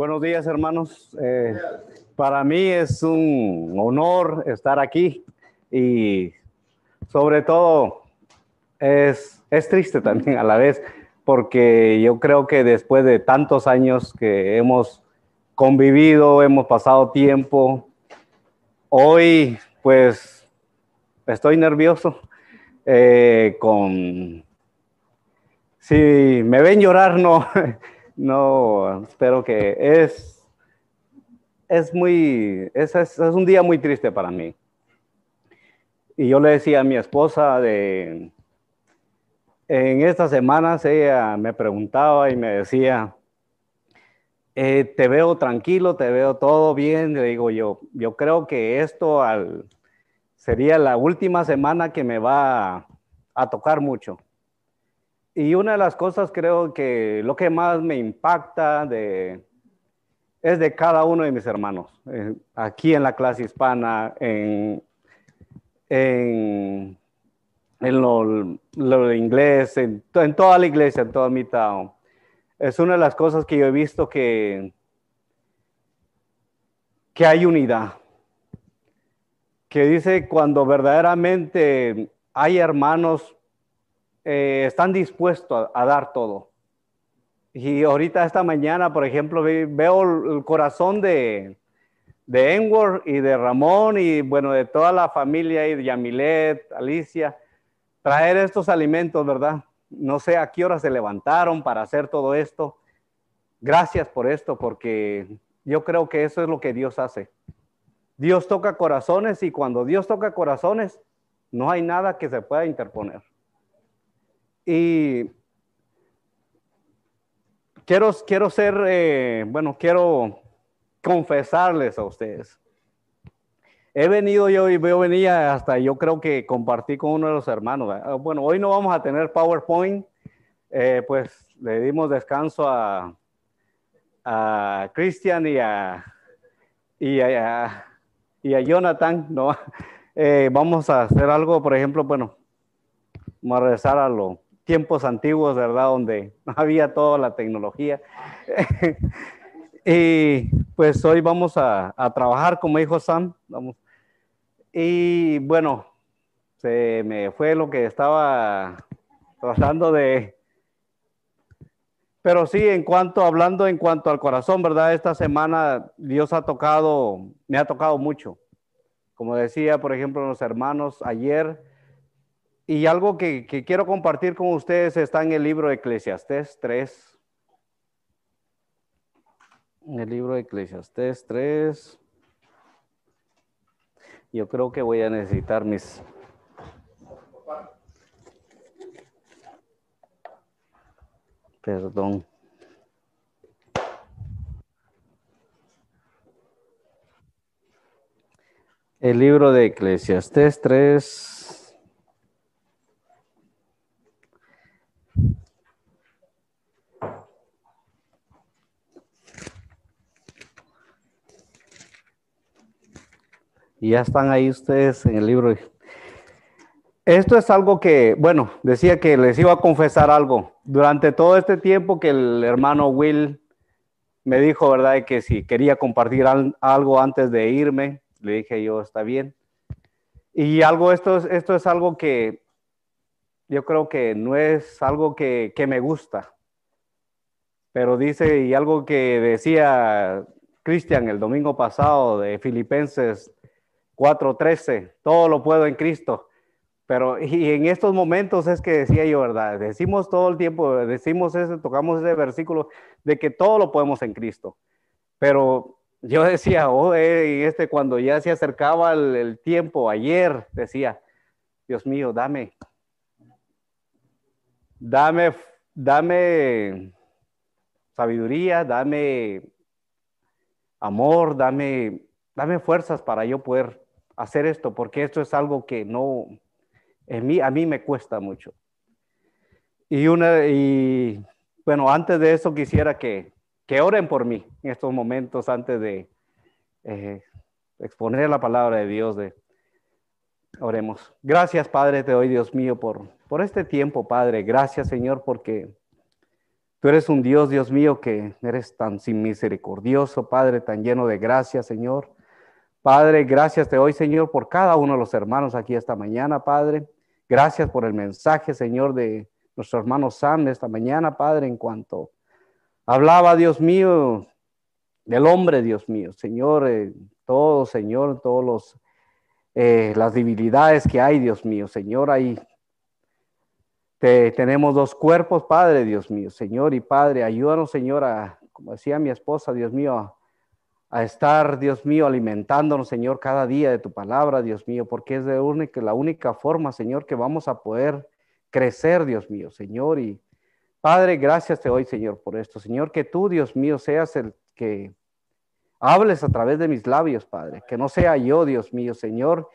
Buenos días, hermanos. Eh, para mí es un honor estar aquí y sobre todo es, es triste también a la vez porque yo creo que después de tantos años que hemos convivido, hemos pasado tiempo, hoy pues estoy nervioso eh, con... Si me ven llorar, no, no, espero que es, es muy, es, es, un día muy triste para mí. Y yo le decía a mi esposa de, en estas semanas ella me preguntaba y me decía, eh, te veo tranquilo, te veo todo bien. Le digo yo, yo creo que esto al, sería la última semana que me va a tocar mucho. Y una de las cosas creo que lo que más me impacta de, es de cada uno de mis hermanos, eh, aquí en la clase hispana, en, en, en lo, lo, inglés, en, en, toda la iglesia, en toda mi town. Es una de las cosas que yo he visto que, que hay unidad. Que dice cuando verdaderamente hay hermanos eh, están dispuestos a, dar todo. Y ahorita esta mañana, por ejemplo, veo el corazón de, de Enward y de Ramón y bueno, de toda la familia y de Yamilet, Alicia, traer estos alimentos, ¿verdad? No sé a qué hora se levantaron para hacer todo esto. Gracias por esto, porque yo creo que eso es lo que Dios hace. Dios toca corazones y cuando Dios toca corazones, no hay nada que se pueda interponer. Y quiero, quiero ser, eh, bueno, quiero confesarles a ustedes. He venido yo y veo venía hasta yo creo que compartí con uno de los hermanos. Ah, bueno, hoy no vamos a tener PowerPoint, eh, pues le dimos descanso a, a Christian y a, y a, y a Jonathan, ¿no? Eh, vamos a hacer algo, por ejemplo, bueno, vamos a regresar a lo, tiempos antiguos, ¿verdad? Donde no había toda la tecnología. y pues hoy vamos a, trabajar, como dijo Sam. Y bueno, se me fue lo que estaba tratando de... Pero sí, en cuanto, hablando en cuanto al corazón, ¿verdad? Esta semana Dios ha tocado, me ha tocado mucho. Como decía, por ejemplo, los hermanos ayer, y algo que, quiero compartir con ustedes está en el libro de Eclesiastés 3. En el libro de Eclesiastés 3. Yo creo que voy a necesitar mis... Perdón. El libro de Eclesiastés 3. Y ya están ahí ustedes en el libro. Esto es algo que, bueno, decía que les iba a confesar algo. Durante todo este tiempo que el hermano Will me dijo, ¿verdad?, que si quería compartir algo antes de irme, le dije yo, está bien. Y algo, esto es, esto es algo que yo creo que no es algo que, que me gusta. Pero dice, y algo que decía Cristian el domingo pasado de Filipenses 4.13, todo lo puedo en Cristo. Pero y en estos momentos es que decía yo, ¿verdad? Decimos todo el tiempo, decimos ese, tocamos ese versículo de que todo lo podemos en Cristo. Pero yo decía, oh, eh, este cuando ya se acercaba el, tiempo, ayer, decía, Dios mío, dame, dame, dame sabiduría, dame amor, dame, dame fuerzas para yo poder hacer esto, porque esto es algo que no, en mí, a mí me cuesta mucho. Y, una, y bueno, antes de eso quisiera que, que oren por mí en estos momentos, antes de eh, exponer la palabra de Dios. De, oremos. Gracias, Padre, te doy, Dios mío, por, por este tiempo, Padre. Gracias, Señor, porque Tú eres un Dios, Dios mío, que eres tan sin misericordioso, Padre, tan lleno de gracia, Señor. Padre, gracias te doy, Señor, por cada uno de los hermanos aquí esta mañana, Padre. Gracias por el mensaje, Señor, de nuestro hermano Sam esta mañana, Padre, en cuanto hablaba, Dios mío, del hombre, Dios mío, Señor, eh, todo, Señor, todos los eh, las debilidades que hay, Dios mío, Señor, ahí te, tenemos dos cuerpos, Padre, Dios mío, Señor y Padre, ayúdanos, Señor, a, como decía mi esposa, Dios mío, a, estar, Dios mío, alimentándonos, Señor, cada día de tu palabra, Dios mío, porque es de única, la única forma, Señor, que vamos a poder crecer, Dios mío, Señor. Y Padre, gracias te doy, Señor, por esto. Señor, que tú, Dios mío, seas el que hables a través de mis labios, Padre. Que no sea yo, Dios mío, Señor,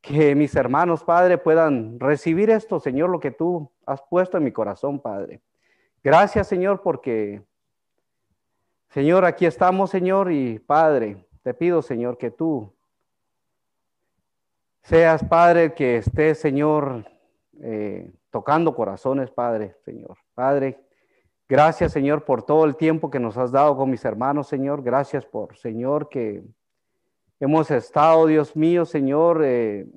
que mis hermanos, Padre, puedan recibir esto, Señor, lo que tú has puesto en mi corazón, Padre. Gracias, Señor, porque, Señor, aquí estamos, Señor, y Padre, te pido, Señor, que tú seas, Padre, que estés, Señor, eh, tocando corazones, Padre, Señor. Padre, gracias, Señor, por todo el tiempo que nos has dado con mis hermanos, Señor. Gracias por, Señor, que Hemos estado, Dios mío, Señor, eh,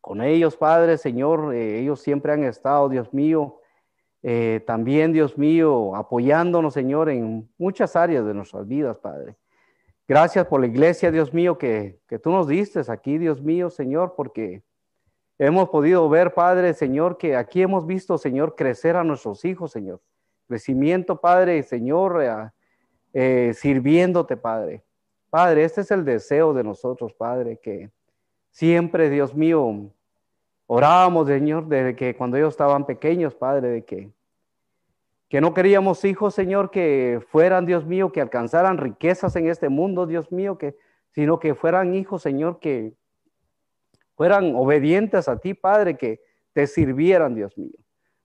con ellos, Padre, Señor. Eh, ellos siempre han estado, Dios mío, eh, también, Dios mío, apoyándonos, Señor, en muchas áreas de nuestras vidas, Padre. Gracias por la iglesia, Dios mío, que, que tú nos diste aquí, Dios mío, Señor, porque hemos podido ver, Padre, Señor, que aquí hemos visto, Señor, crecer a nuestros hijos, Señor. Crecimiento, Padre, Señor, sirviéndote, Padre. Padre, este es el deseo de nosotros, Padre, que siempre, Dios mío, orábamos, Señor, desde que cuando ellos estaban pequeños, Padre, de que, que no queríamos hijos, Señor, que fueran, Dios mío, que alcanzaran riquezas en este mundo, Dios mío, que, sino que fueran hijos, Señor, que fueran obedientes a ti, Padre, que te sirvieran, Dios mío.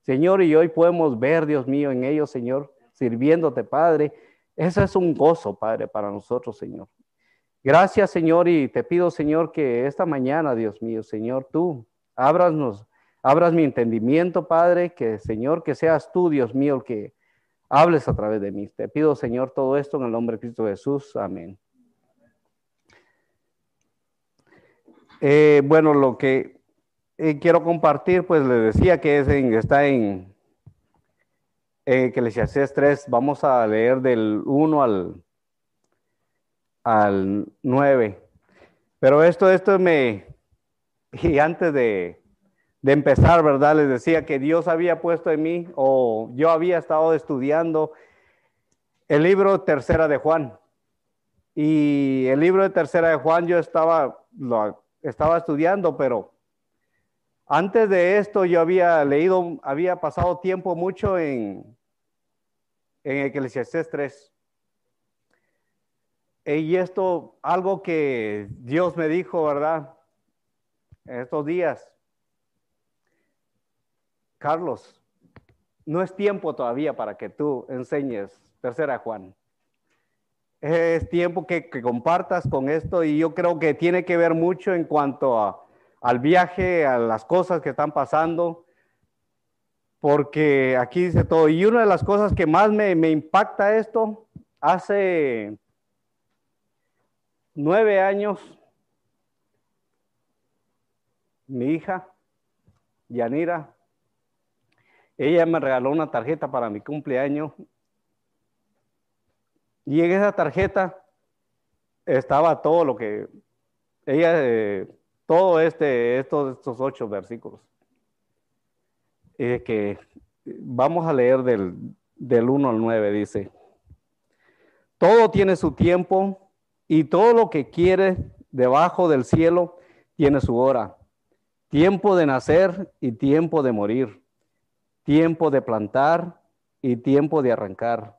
Señor, y hoy podemos ver, Dios mío, en ellos, Señor, sirviéndote, Padre, ese es un gozo, Padre, para nosotros, Señor. Gracias, Señor, y te pido, Señor, que esta mañana, Dios mío, Señor, tú ábranos, abras mi entendimiento, Padre, que, Señor, que seas tú, Dios mío, el que hables a través de mí. Te pido, Señor, todo esto en el nombre de Cristo Jesús. Amén. Eh, bueno, lo que eh, quiero compartir, pues le decía que es está en eh, Eclesiastes 3, vamos a leer del 1 al, al 9. Pero esto, esto me, y antes de, de empezar, ¿verdad? Les decía que Dios había puesto en mí, o yo había estado estudiando el libro Tercera de Juan. Y el libro de Tercera de Juan yo estaba, lo, estaba estudiando, pero antes de esto yo había leído, había pasado tiempo mucho en, en Eclesiastés 3. Y esto, algo que Dios me dijo, ¿verdad? En estos días. Carlos, no es tiempo todavía para que tú enseñes tercera Juan. Es tiempo que, compartas con esto y yo creo que tiene que ver mucho en cuanto a, al viaje, a las cosas que están pasando porque aquí dice todo. Y una de las cosas que más me, impacta esto, hace nueve años, mi hija, Yanira, ella me regaló una tarjeta para mi cumpleaños. Y en esa tarjeta estaba todo lo que ella, eh, todo este, estos, estos ocho versículos. Que vamos a leer del, del 1 al 9, dice, todo tiene su tiempo y todo lo que quiere debajo del cielo tiene su hora. Tiempo de nacer y tiempo de morir. Tiempo de plantar y tiempo de arrancar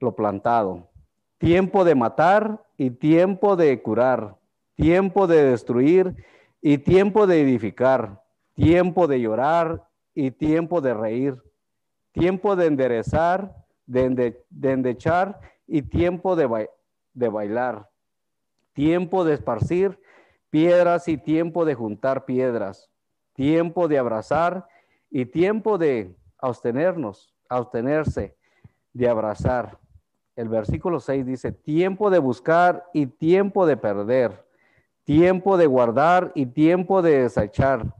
lo plantado. Tiempo de matar y tiempo de curar. Tiempo de destruir y tiempo de edificar. Tiempo de llorar y tiempo de reír, tiempo de enderezar, de, endechar y tiempo de, de bailar, tiempo de esparcir piedras y tiempo de juntar piedras, tiempo de abrazar y tiempo de abstenernos, abstenerse, de abrazar. El versículo 6 dice, tiempo de buscar y tiempo de perder, tiempo de guardar y tiempo de desechar,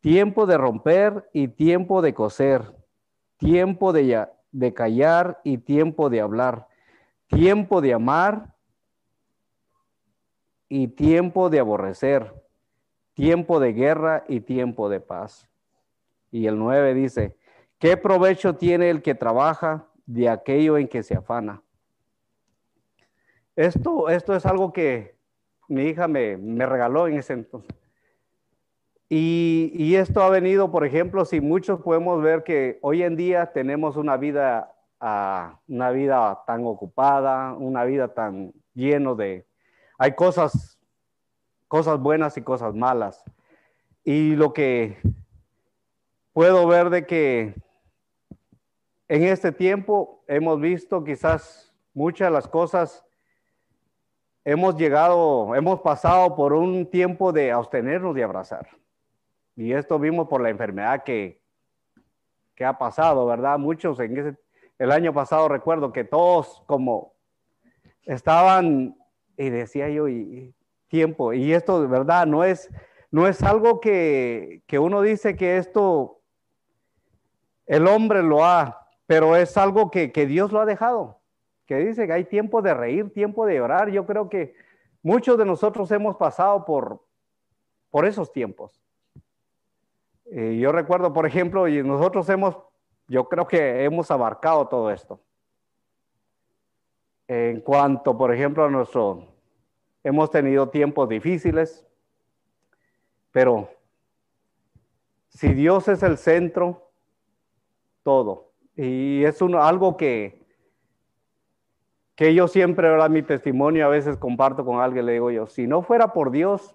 tiempo de romper y tiempo de coser, tiempo de, de callar y tiempo de hablar, tiempo de amar y tiempo de aborrecer, tiempo de guerra y tiempo de paz. Y el 9 dice, ¿qué provecho tiene el que trabaja de aquello en que se afana? Esto, esto es algo que mi hija me, me regaló en ese entonces. Y, y, esto ha venido, por ejemplo, si muchos podemos ver que hoy en día tenemos una vida, uh, una vida tan ocupada, una vida tan lleno de, hay cosas, cosas buenas y cosas malas. Y lo que puedo ver de que en este tiempo hemos visto quizás muchas de las cosas, hemos llegado, hemos pasado por un tiempo de abstenernos de abrazar. Y esto vimos por la enfermedad que, que ha pasado, ¿verdad? Muchos en ese, el año pasado recuerdo que todos como estaban, y decía yo, y, tiempo, y esto de verdad no es, no es algo que, que uno dice que esto el hombre lo ha, pero es algo que, Dios lo ha dejado, que dice que hay tiempo de reír, tiempo de orar. Yo creo que muchos de nosotros hemos pasado por, por esos tiempos. Eh, yo recuerdo, por ejemplo, y nosotros hemos, yo creo que hemos abarcado todo esto. En cuanto, por ejemplo, a nuestro, hemos tenido tiempos difíciles, pero si Dios es el centro, todo. Y es algo que, que yo siempre, ¿verdad? Mi testimonio a veces comparto con alguien, le digo yo, si no fuera por Dios,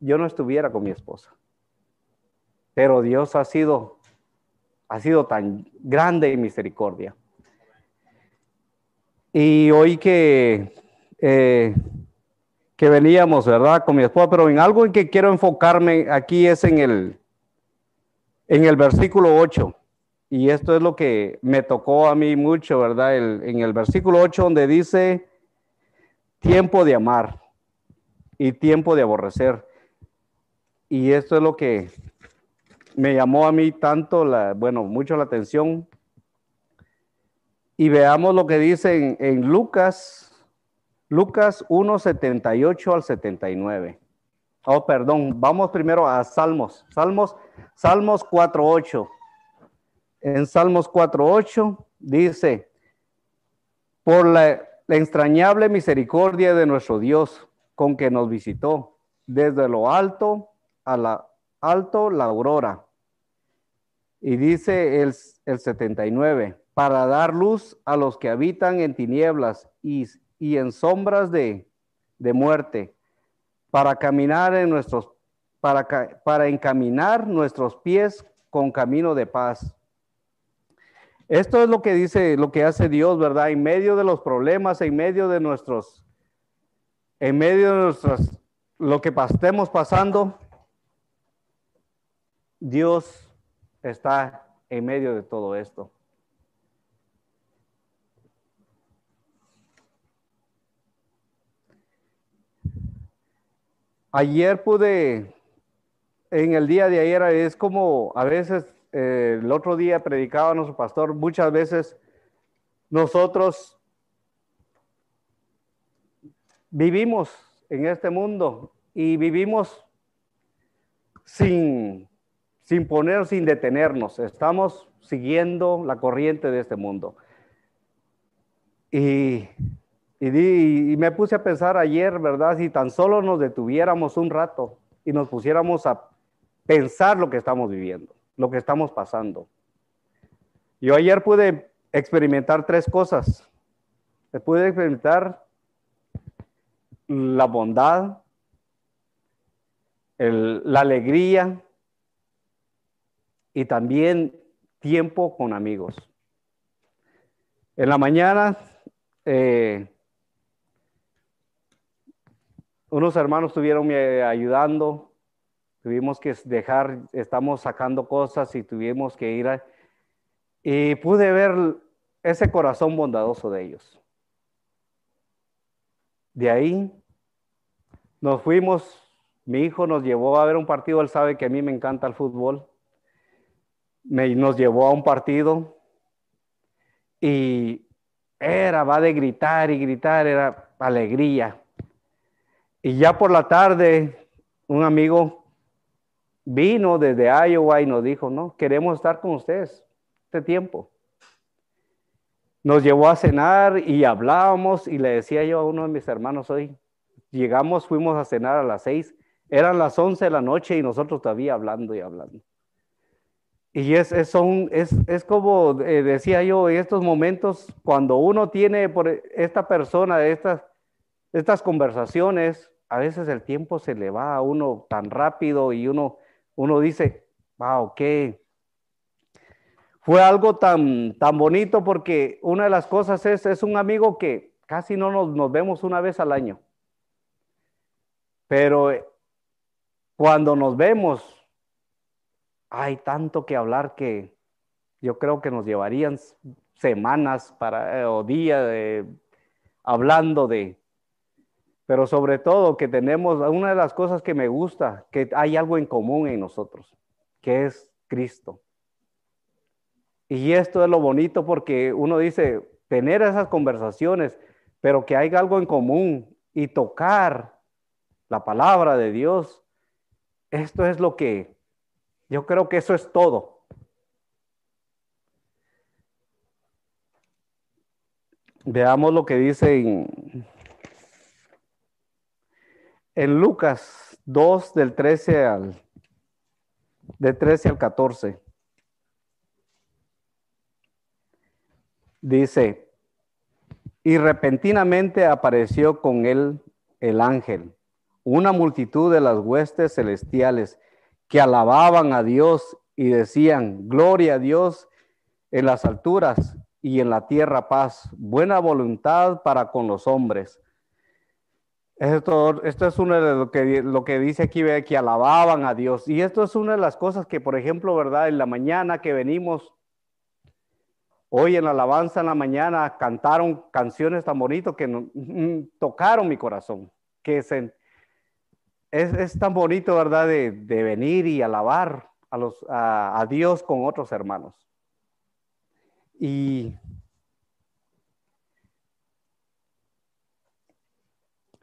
yo no estuviera con mi esposa. Pero Dios ha sido, ha sido tan grande en misericordia. Y hoy que, eh, que veníamos, ¿verdad? Con mi esposa, pero en algo en que quiero enfocarme aquí es en el, en el versículo 8. Y esto es lo que me tocó a mí mucho, ¿verdad? en el versículo 8 donde dice tiempo de amar y tiempo de aborrecer. Y esto es lo que me llamó a mí tanto, la, bueno, mucho la atención. Y veamos lo que dice en, en Lucas, Lucas 1, 78 al 79. Oh, perdón, vamos primero a Salmos. Salmos, Salmos 4, 8 en Salmos 4.8 dice, por la, entrañable misericordia de nuestro Dios con que nos visitó, desde lo alto a la alto la aurora. Y dice el, el 79, para dar luz a los que habitan en tinieblas y, y en sombras de, de, muerte, para caminar en nuestros, para, para encaminar nuestros pies con camino de paz. Esto es lo que dice, lo que hace Dios, ¿verdad? En medio de los problemas, en medio de nuestros, en medio de nuestras, lo que estemos pasando, Dios está en medio de todo esto. Ayer pude, en el día de ayer, es como a veces eh, el otro día predicaba nuestro pastor, muchas veces nosotros vivimos en este mundo y vivimos sin, sin poner, sin detenernos. Estamos siguiendo la corriente de este mundo. Y, y, me puse a pensar ayer, ¿verdad? Si tan solo nos detuviéramos un rato y nos pusiéramos a pensar lo que estamos viviendo lo que estamos pasando. Yo ayer pude experimentar tres cosas. Pude experimentar la bondad, la alegría y también tiempo con amigos. En la mañana, eh, unos hermanos estuvieron ayudando tuvimos que dejar, estamos sacando cosas y tuvimos que ir. Y pude ver ese corazón bondadoso de ellos. De ahí nos fuimos, mi hijo nos llevó a ver un partido, él sabe que a mí me encanta el fútbol, me, nos llevó a un partido y era, va de gritar y gritar, era alegría. Y ya por la tarde, un amigo vino desde Iowa y nos dijo, no, queremos estar con ustedes este tiempo. Nos llevó a cenar y hablábamos y le decía yo a uno de mis hermanos hoy, llegamos, fuimos a cenar a las seis, eran las once de la noche y nosotros todavía hablando y hablando. Y es, es, son, es, es como eh, decía yo, en estos momentos, cuando uno tiene por esta persona, estas, estas conversaciones, a veces el tiempo se le va a uno tan rápido y uno, uno dice, wow, qué, fue algo tan, tan bonito porque una de las cosas es, es un amigo que casi no nos, nos vemos una vez al año. Pero eh, cuando nos vemos, hay tanto que hablar que yo creo que nos llevarían semanas para, eh, o días hablando de, pero sobre todo que tenemos, una de las cosas que me gusta, que hay algo en común en nosotros, que es Cristo. Y esto es lo bonito porque uno dice, tener esas conversaciones, pero que haya algo en común y tocar la palabra de Dios, esto es lo que, yo creo que eso es todo. Veamos lo que dice en Lucas 2 del 13 al de 13 al 14. Dice, y repentinamente apareció con él el ángel, una multitud de las huestes celestiales que alababan a Dios y decían, gloria a Dios en las alturas y en la tierra paz, buena voluntad para con los hombres. Esto, esto es uno de lo que, lo que dice aquí, que alababan a Dios. Y esto es una de las cosas que, por ejemplo, ¿verdad? En la mañana que venimos Hoy en la alabanza en la mañana cantaron canciones tan bonitas que mm, tocaron mi corazón, que es, es, tan bonito, ¿verdad?, de, venir y alabar a, los, a, Dios con otros hermanos. Y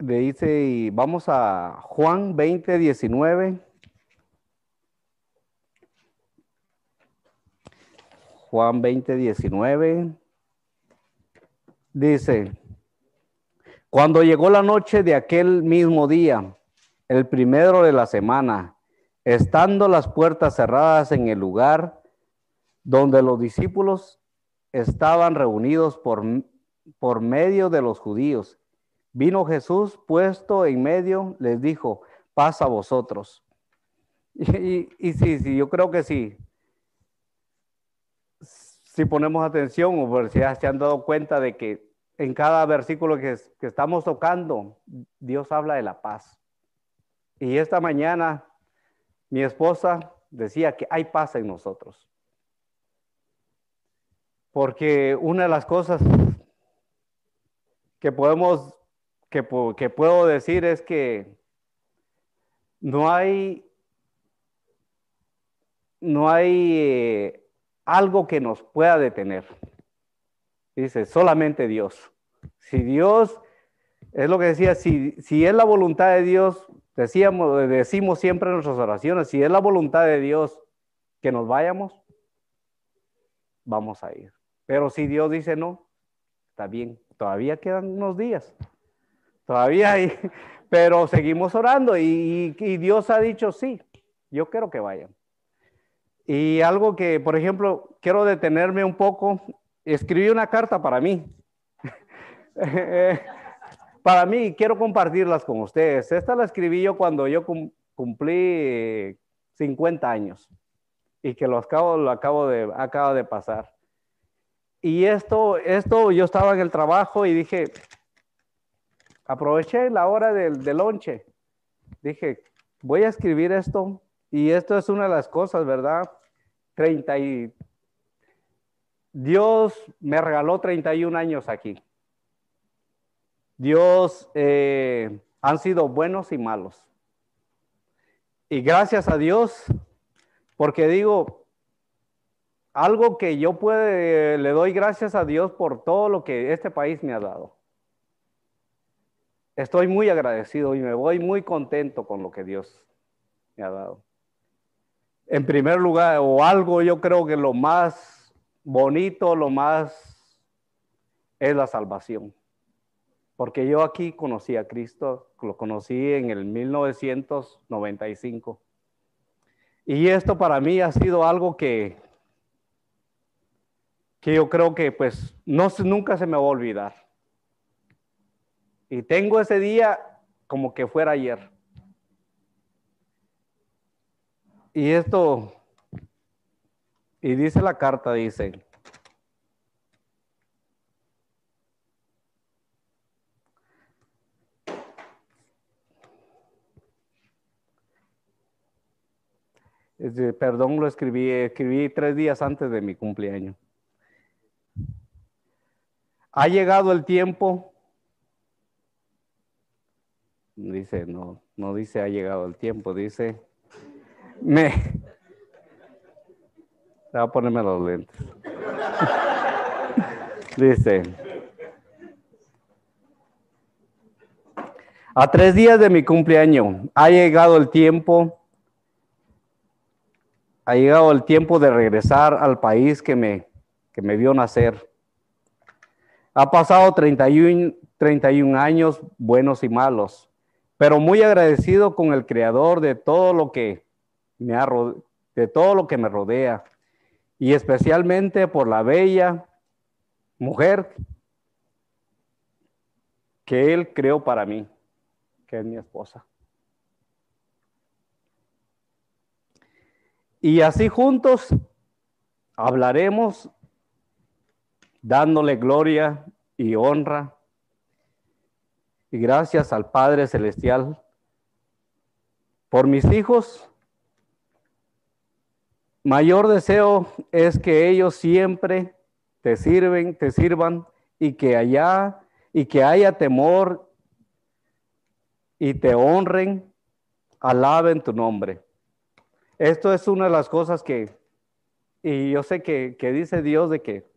le dice, y vamos a Juan 20, 19. Juan 20, 19. Dice, cuando llegó la noche de aquel mismo día, el primero de la semana, estando las puertas cerradas en el lugar donde los discípulos estaban reunidos por, por medio de los judíos, vino Jesús puesto en medio, les dijo, pasa a vosotros. Y, sí, sí, yo creo que sí si ponemos atención o si se han dado cuenta de que en cada versículo que, que estamos tocando, Dios habla de la paz. Y esta mañana mi esposa decía que hay paz en nosotros. Porque una de las cosas que podemos, que, que puedo decir es que no hay, no hay eh, algo que nos pueda detener. Dice, solamente Dios. Si Dios, es lo que decía, si, si es la voluntad de Dios, decíamos, decimos siempre en nuestras oraciones, si es la voluntad de Dios que nos vayamos, vamos a ir. Pero si Dios dice no, está bien, todavía quedan unos días, todavía hay, pero seguimos orando y, Dios ha dicho sí, yo quiero que vayan. Y algo que, por ejemplo, quiero detenerme un poco, escribí una carta para mí. para mí, quiero compartirlas con ustedes. Esta la escribí yo cuando yo cumplí 50 años y que lo acabo, lo acabo, de, acabo de pasar. Y esto, esto, yo estaba en el trabajo y dije, aproveché la hora del, del lonche. Dije, voy a escribir esto y esto es una de las cosas, ¿verdad? 30 y Dios me regaló 31 años aquí. Dios eh, han sido buenos y malos. Y gracias a Dios, porque digo, algo que yo puede, le doy gracias a Dios por todo lo que este país me ha dado. Estoy muy agradecido y me voy muy contento con lo que Dios me ha dado. En primer lugar, o algo yo creo que lo más bonito, lo más es la salvación. Porque yo aquí conocí a Cristo, lo conocí en el 1995. Y esto para mí ha sido algo que, que yo creo que pues no, nunca se me va a olvidar. Y tengo ese día como que fuera ayer. Y esto, y dice la carta, dice, perdón, lo escribí, escribí tres días antes de mi cumpleaños. Ha llegado el tiempo Dice, no, no dice ha llegado el tiempo, dice, me... Voy a ponerme los lentes. dice, a tres días de mi cumpleaños, ha llegado el tiempo, ha llegado el tiempo de regresar al país que me, que me vio nacer. Ha pasado 31, 31 años buenos y malos pero muy agradecido con el creador de todo lo que me ha, de todo lo que me rodea y especialmente por la bella mujer que él creó para mí, que es mi esposa. Y así juntos hablaremos dándole gloria y honra y gracias al Padre Celestial por mis hijos. Mayor deseo es que ellos siempre te sirven, te sirvan y que allá y que haya temor y te honren, alaben tu nombre. Esto es una de las cosas que, y yo sé que, que dice Dios de que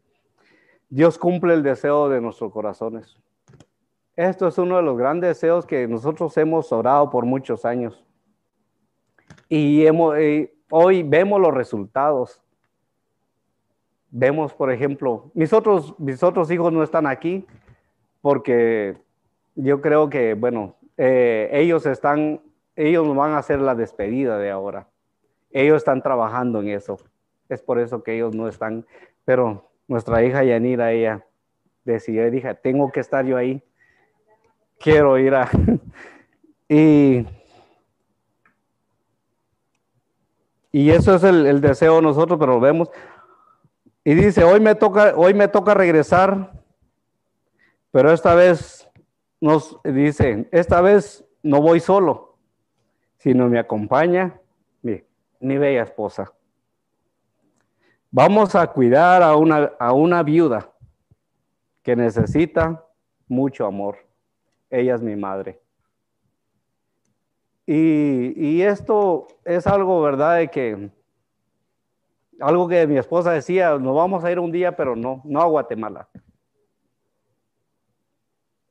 Dios cumple el deseo de nuestros corazones. Esto es uno de los grandes deseos que nosotros hemos orado por muchos años. Y eh, hoy vemos los resultados. Vemos, por ejemplo, mis otros, mis otros hijos no están aquí porque yo creo que, bueno, eh, ellos están, ellos van a hacer la despedida de ahora. Ellos están trabajando en eso. Es por eso que ellos no están. Pero nuestra hija Yanira, ella decidió, dije, tengo que estar yo ahí quiero ir a... y, y eso es el, deseo de nosotros, pero lo vemos. Y dice, hoy me toca, hoy me toca regresar, pero esta vez nos dice, esta vez no voy solo, sino me acompaña mi, mi bella esposa. Vamos a cuidar a una, a una viuda que necesita mucho amor ella es mi madre. Y, esto es algo, ¿verdad? De que, algo que mi esposa decía, nos vamos a ir un día, pero no, no a Guatemala.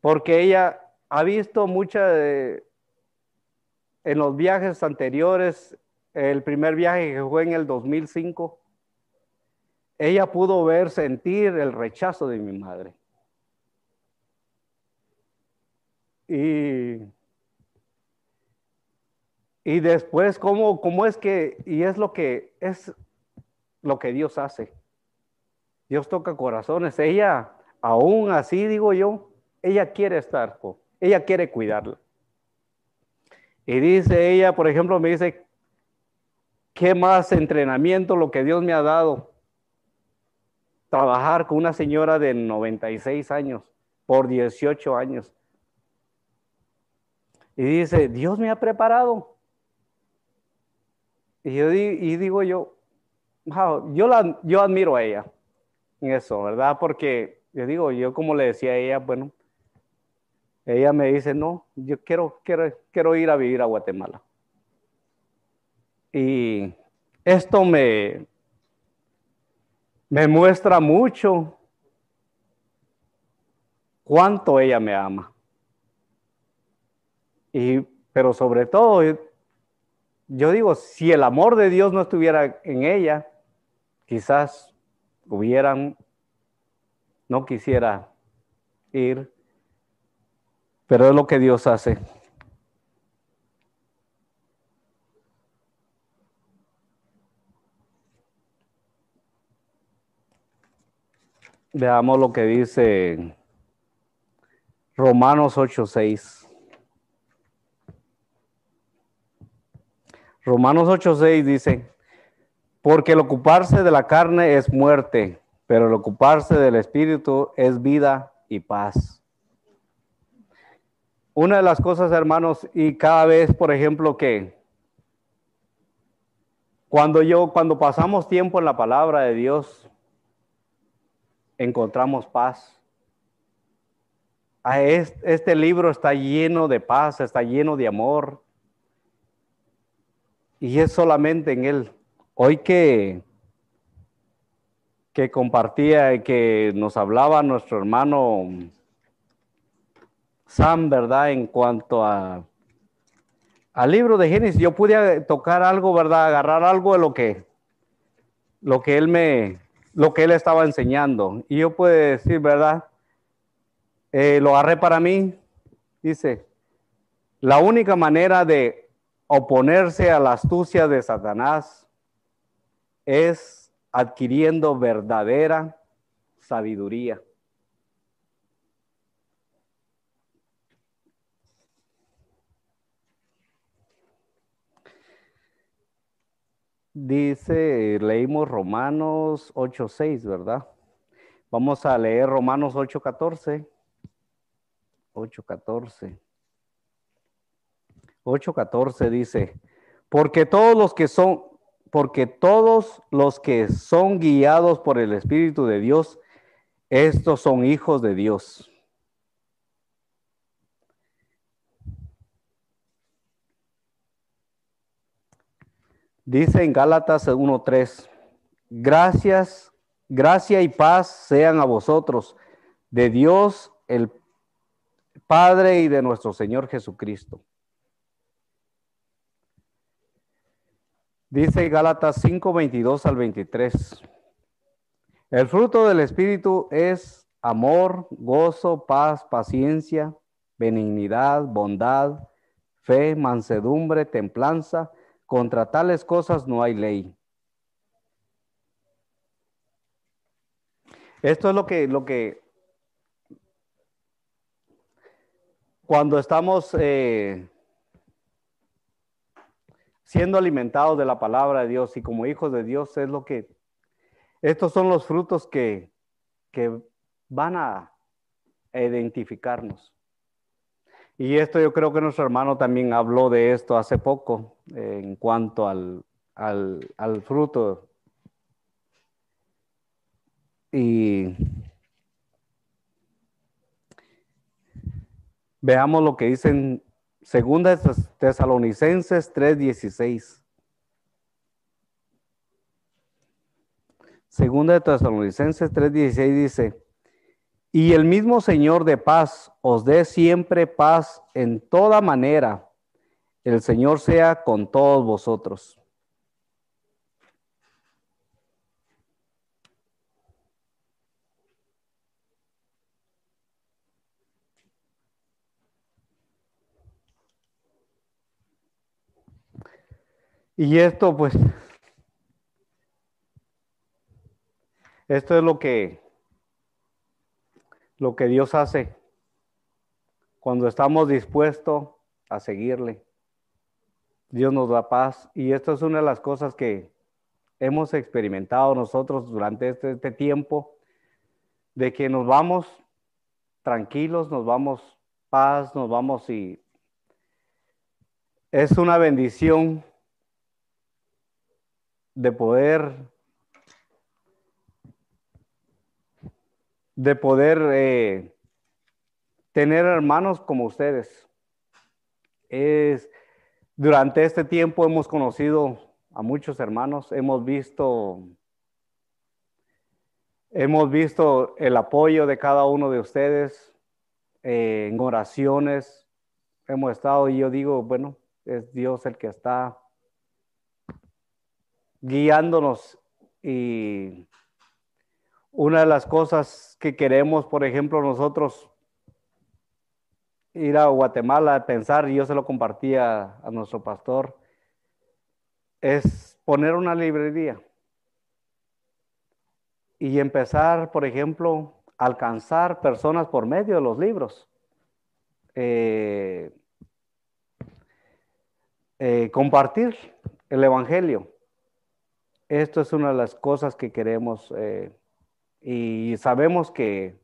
Porque ella ha visto mucha de, en los viajes anteriores, el primer viaje que fue en el 2005, ella pudo ver, sentir el rechazo de mi madre. Y, y después, ¿cómo, ¿cómo es que, y es lo que, es lo que Dios hace? Dios toca corazones. Ella, aún así digo yo, ella quiere estar, ella quiere cuidarla. Y dice ella, por ejemplo, me dice, ¿qué más entrenamiento lo que Dios me ha dado? Trabajar con una señora de 96 años por 18 años. Y dice, Dios me ha preparado. Y yo y digo yo, yo, la, yo admiro a ella. en eso, ¿verdad? Porque yo digo, yo como le decía a ella, bueno, ella me dice, no, yo quiero, quiero, quiero ir a vivir a Guatemala. Y esto me, me muestra mucho cuánto ella me ama. Y, pero sobre todo, yo digo, si el amor de Dios no estuviera en ella, quizás hubieran, no quisiera ir, pero es lo que Dios hace. Veamos lo que dice Romanos 8:6. Romanos 8:6 dice, porque el ocuparse de la carne es muerte, pero el ocuparse del espíritu es vida y paz. Una de las cosas, hermanos, y cada vez, por ejemplo, que cuando yo, cuando pasamos tiempo en la palabra de Dios, encontramos paz. Ah, este libro está lleno de paz, está lleno de amor. Y es solamente en Él. Hoy que, que compartía y que nos hablaba nuestro hermano Sam, ¿verdad? En cuanto a al libro de Génesis, yo pude tocar algo, ¿verdad? Agarrar algo de lo que, lo que él me, lo que él estaba enseñando. Y yo puedo decir, ¿verdad? Eh, lo agarré para mí. Dice, la única manera de oponerse a la astucia de Satanás es adquiriendo verdadera sabiduría. Dice, leímos Romanos 8.6, ¿verdad? Vamos a leer Romanos 8.14. 8.14. 8.14 dice, porque todos los que son, porque todos los que son guiados por el Espíritu de Dios, estos son hijos de Dios. Dice en Gálatas 1.3, gracias, gracia y paz sean a vosotros, de Dios el Padre y de nuestro Señor Jesucristo. Dice Gálatas 5.22 al 23. El fruto del Espíritu es amor, gozo, paz, paciencia, benignidad, bondad, fe, mansedumbre, templanza contra tales cosas no hay ley. Esto es lo que, lo que cuando estamos eh, siendo alimentados de la palabra de Dios y como hijos de Dios, es lo que, estos son los frutos que, que van a identificarnos. Y esto yo creo que nuestro hermano también habló de esto hace poco en cuanto al, al, fruto. Y veamos lo que dicen Segunda Tesalonicenses 3:16. Segunda de Tesalonicenses 3:16 dice, y el mismo Señor de paz os dé siempre paz en toda manera. El Señor sea con todos vosotros. Y esto, pues, esto es lo que lo que Dios hace cuando estamos dispuestos a seguirle. Dios nos da paz y esto es una de las cosas que hemos experimentado nosotros durante este, este tiempo, de que nos vamos tranquilos, nos vamos paz, nos vamos y es una bendición de poder de poder eh, tener hermanos como ustedes. Es, durante este tiempo hemos conocido a muchos hermanos, hemos visto, hemos visto el apoyo de cada uno de ustedes eh, en oraciones. Hemos estado y yo digo, bueno, es Dios el que está guiándonos y una de las cosas que queremos, por ejemplo, nosotros ir a Guatemala a pensar, y yo se lo compartía a nuestro pastor, es poner una librería y empezar, por ejemplo, a alcanzar personas por medio de los libros. Eh, eh, compartir el Evangelio. Esto es una de las cosas que queremos eh, y sabemos que,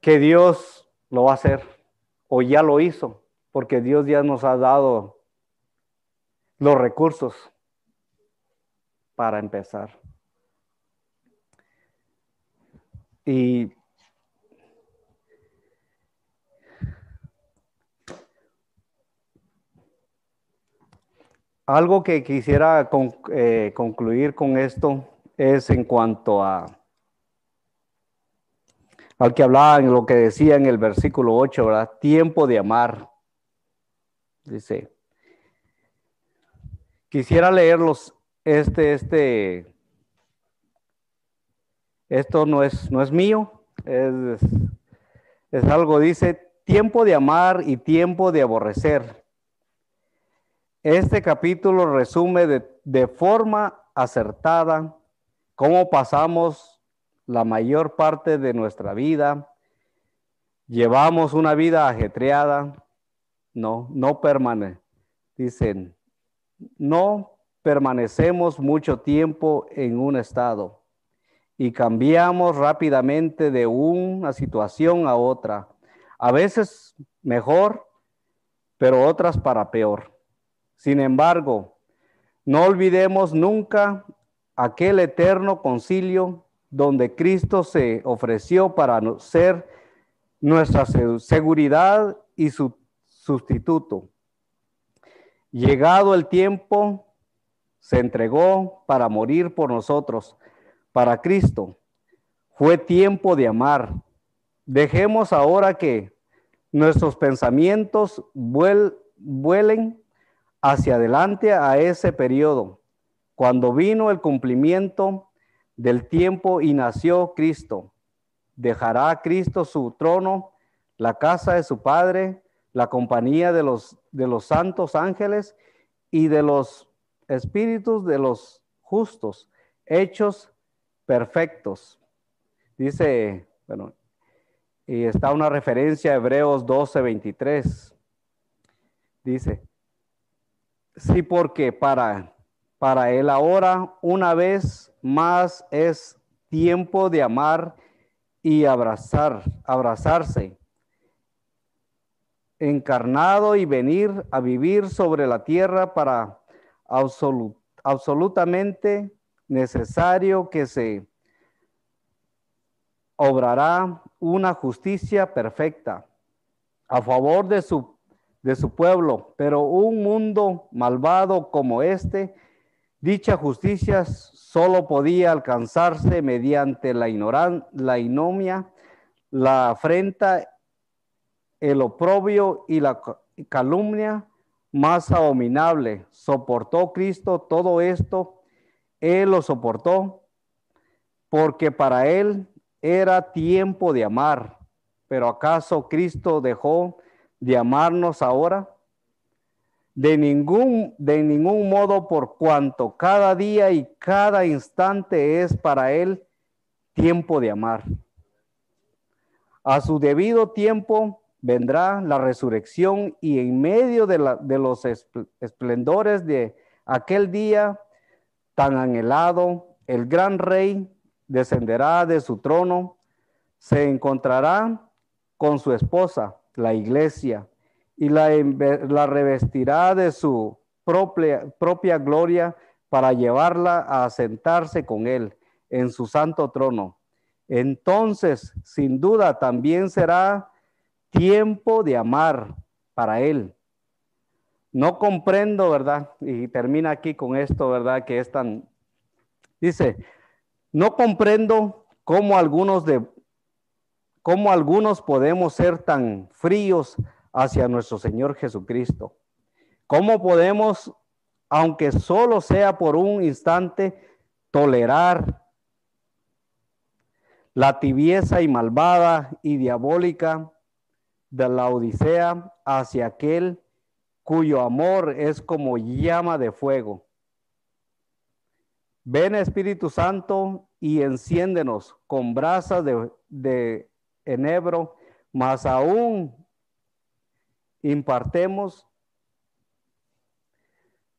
que Dios lo va a hacer o ya lo hizo, porque Dios ya nos ha dado los recursos para empezar. Y algo que quisiera eh, concluir con esto es en cuanto a al que hablaba en lo que decía en el versículo 8, ¿verdad? Tiempo de amar. Dice, quisiera leerlos, este, este, esto no es, no es mío, es, es algo, dice, tiempo de amar y tiempo de aborrecer. Este capítulo resume de, forma acertada cómo pasamos la mayor parte de nuestra vida. Llevamos una vida ajetreada. No, no permanece. Dicen, no permanecemos mucho tiempo en un estado y cambiamos rápidamente de una situación a otra. A veces mejor, pero otras para peor. Sin embargo, no olvidemos nunca aquel eterno concilio donde Cristo se ofreció para ser nuestra seguridad y su sustituto. Llegado el tiempo, se entregó para morir por nosotros, para Cristo. Fue tiempo de amar. Dejemos ahora que nuestros pensamientos vuelen hacia adelante a ese periodo cuando vino el cumplimiento del tiempo y nació Cristo. Dejará Cristo su trono, la casa de su Padre, la compañía de los, de los santos ángeles y de los espíritus de los justos, hechos perfectos. Dice, bueno, y está una referencia a Hebreos 12, 23. Dice, sí, porque para para él ahora, una vez más, es tiempo de amar y abrazar, abrazarse, encarnado y venir a vivir sobre la tierra para absolutamente necesario que se obrará una justicia perfecta a favor de su, de su pueblo, pero un mundo malvado como este Dicha justicia solo podía alcanzarse mediante la, ignoran la inomia, la afrenta, el oprobio y la calumnia más abominable. Soportó Cristo todo esto, Él lo soportó, porque para Él era tiempo de amar. Pero ¿acaso Cristo dejó de amarnos ahora? de ningún, de ningún modo por cuanto cada día y cada instante es para Él tiempo de amar. A su debido tiempo vendrá la resurrección y en medio de, la, de los esplendores de aquel día tan anhelado, el gran rey descenderá de su trono, se encontrará con su esposa, la iglesia y la, la revestirá de su propia, propia gloria para llevarla a sentarse con él en su santo trono. entonces sin duda también será tiempo de amar para Él. No comprendo, ¿verdad? Y termina aquí con esto, ¿verdad? Que es tan... Dice, no comprendo cómo algunos de cómo algunos podemos ser tan fríos hacia nuestro Señor Jesucristo. ¿Cómo podemos, aunque solo sea por un instante, tolerar la tibieza y malvada y diabólica de la Odisea hacia aquel cuyo amor es como llama de fuego? Ven Espíritu Santo y enciéndenos con brasas de, de enebro, más aún impartemos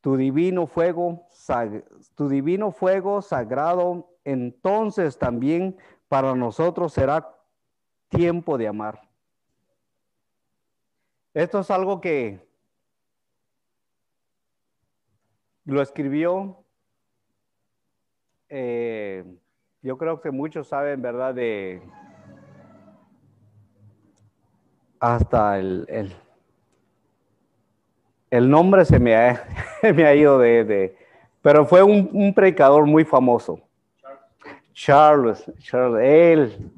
tu divino fuego, tu divino fuego sagrado, entonces también para nosotros será tiempo de amar. Esto es algo que lo escribió, eh, yo creo que muchos saben, ¿verdad? De hasta el, el, nombre se me ha, me ha ido de, pero fue un, predicador muy famoso. Charles, Charles, él.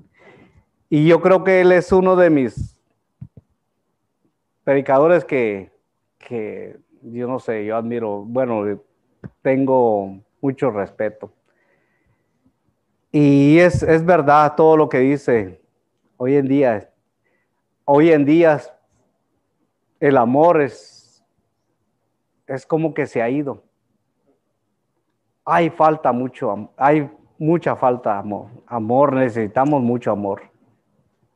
Y yo creo que él es uno de mis predicadores que, que yo no sé, yo admiro, bueno, tengo mucho respeto. Y es, es verdad todo lo que dice hoy en día hoy en día el amor es, es como que se ha ido. Hay falta mucho, hay mucha falta de amor. Amor, necesitamos mucho amor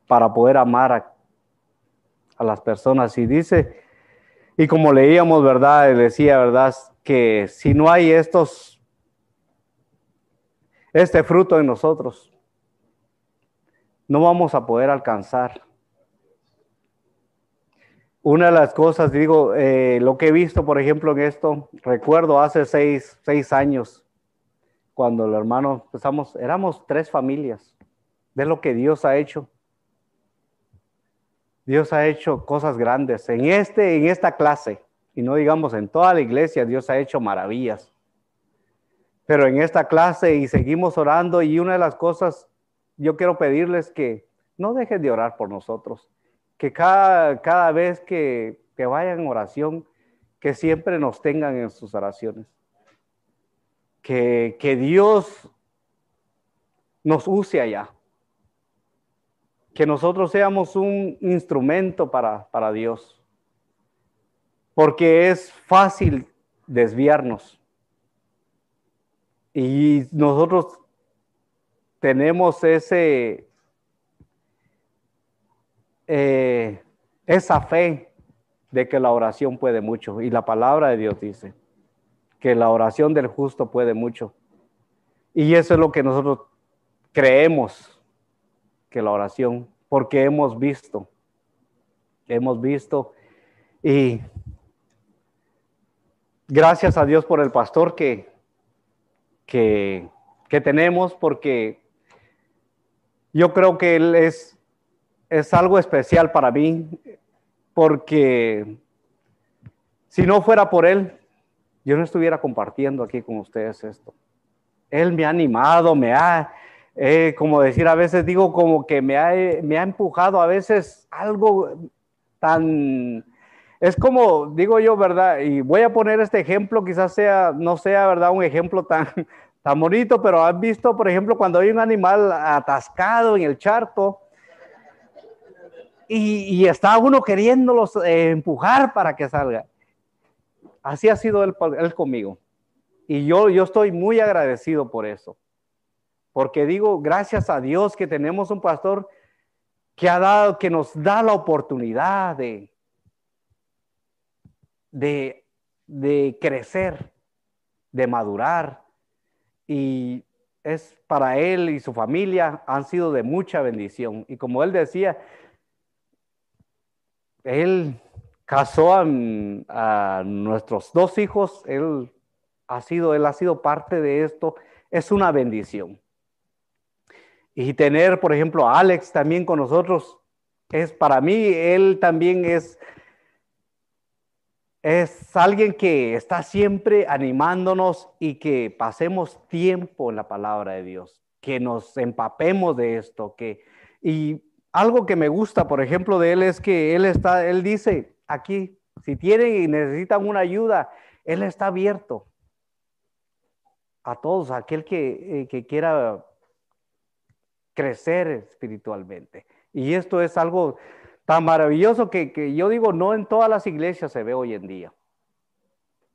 para poder amar a, a las personas. Y dice, y como leíamos, ¿verdad? Decía, ¿verdad? Que si no hay estos, este fruto en nosotros, no vamos a poder alcanzar una de las cosas, digo, eh, lo que he visto, por ejemplo, en esto, recuerdo hace seis, seis años, cuando el hermano empezamos, éramos tres familias, de lo que Dios ha hecho. Dios ha hecho cosas grandes. En, este, en esta clase, y no digamos en toda la iglesia, Dios ha hecho maravillas. Pero en esta clase y seguimos orando y una de las cosas, yo quiero pedirles que no dejen de orar por nosotros que cada, cada vez que, que vayan en oración, que siempre nos tengan en sus oraciones. Que, que Dios nos use allá. Que nosotros seamos un instrumento para, para Dios. Porque es fácil desviarnos. Y nosotros tenemos ese, eh, esa fe de que la oración puede mucho. Y la palabra de Dios dice que la oración del justo puede mucho. Y eso es lo que nosotros creemos que la oración, porque hemos visto, hemos visto y gracias a Dios por el pastor que, que, que tenemos, porque yo creo que él es es algo especial para mí porque si no fuera por él, yo no estuviera compartiendo aquí con ustedes esto. Él me ha animado, me ha, eh, como decir, a veces digo como que me ha, me ha empujado a veces algo tan, es como, digo yo, ¿verdad? Y voy a poner este ejemplo, quizás sea, no sea, ¿verdad? Un ejemplo tan, tan bonito, pero has visto, por ejemplo, cuando hay un animal atascado en el charco, y, está uno queriéndolos eh, empujar para que salga. Así ha sido él, conmigo. Y yo, yo estoy muy agradecido por eso. Porque digo, gracias a Dios que tenemos un pastor que ha dado, que nos da la oportunidad de, de, de crecer, de madurar. Y es para él y su familia han sido de mucha bendición. Y como él decía, él casó a, nuestros dos hijos, él ha sido, él ha sido parte de esto, es una bendición. Y tener, por ejemplo, a Alex también con nosotros, es para mí, él también es, es alguien que está siempre animándonos y que pasemos tiempo en la palabra de Dios, que nos empapemos de esto, que, y algo que me gusta, por ejemplo, de él es que él está, él dice aquí, si tienen y necesitan una ayuda, él está abierto a todos, a aquel que, eh, que quiera crecer espiritualmente. Y esto es algo tan maravilloso que, que, yo digo, no en todas las iglesias se ve hoy en día.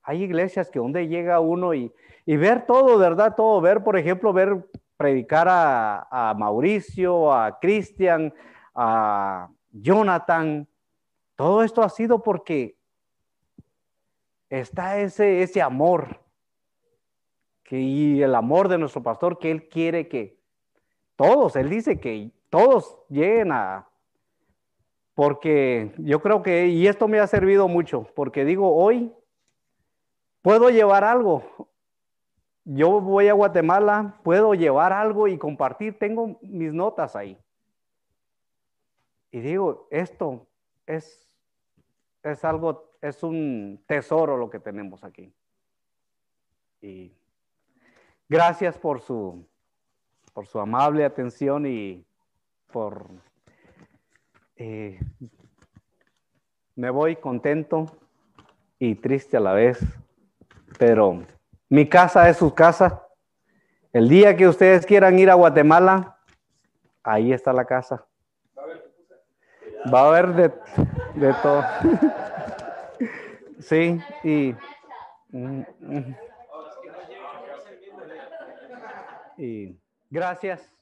Hay iglesias que donde llega uno y, y ver todo, ¿verdad? Todo, ver, por ejemplo, ver predicar a, Mauricio, a Cristian, a Jonathan. Todo esto ha sido porque está ese, ese amor que, y el amor de nuestro pastor que él quiere que todos, él dice que todos lleguen a, porque yo creo que, y esto me ha servido mucho, porque digo, hoy puedo llevar algo. Yo voy a Guatemala, puedo llevar algo y compartir, tengo mis notas ahí. Y digo, esto es, es algo, es un tesoro lo que tenemos aquí. Y gracias por su, por su amable atención y por... Eh, me voy contento y triste a la vez, pero mi casa es su casa. El día que ustedes quieran ir a Guatemala, ahí está la casa. Va a haber de, todo. sí, y gracias.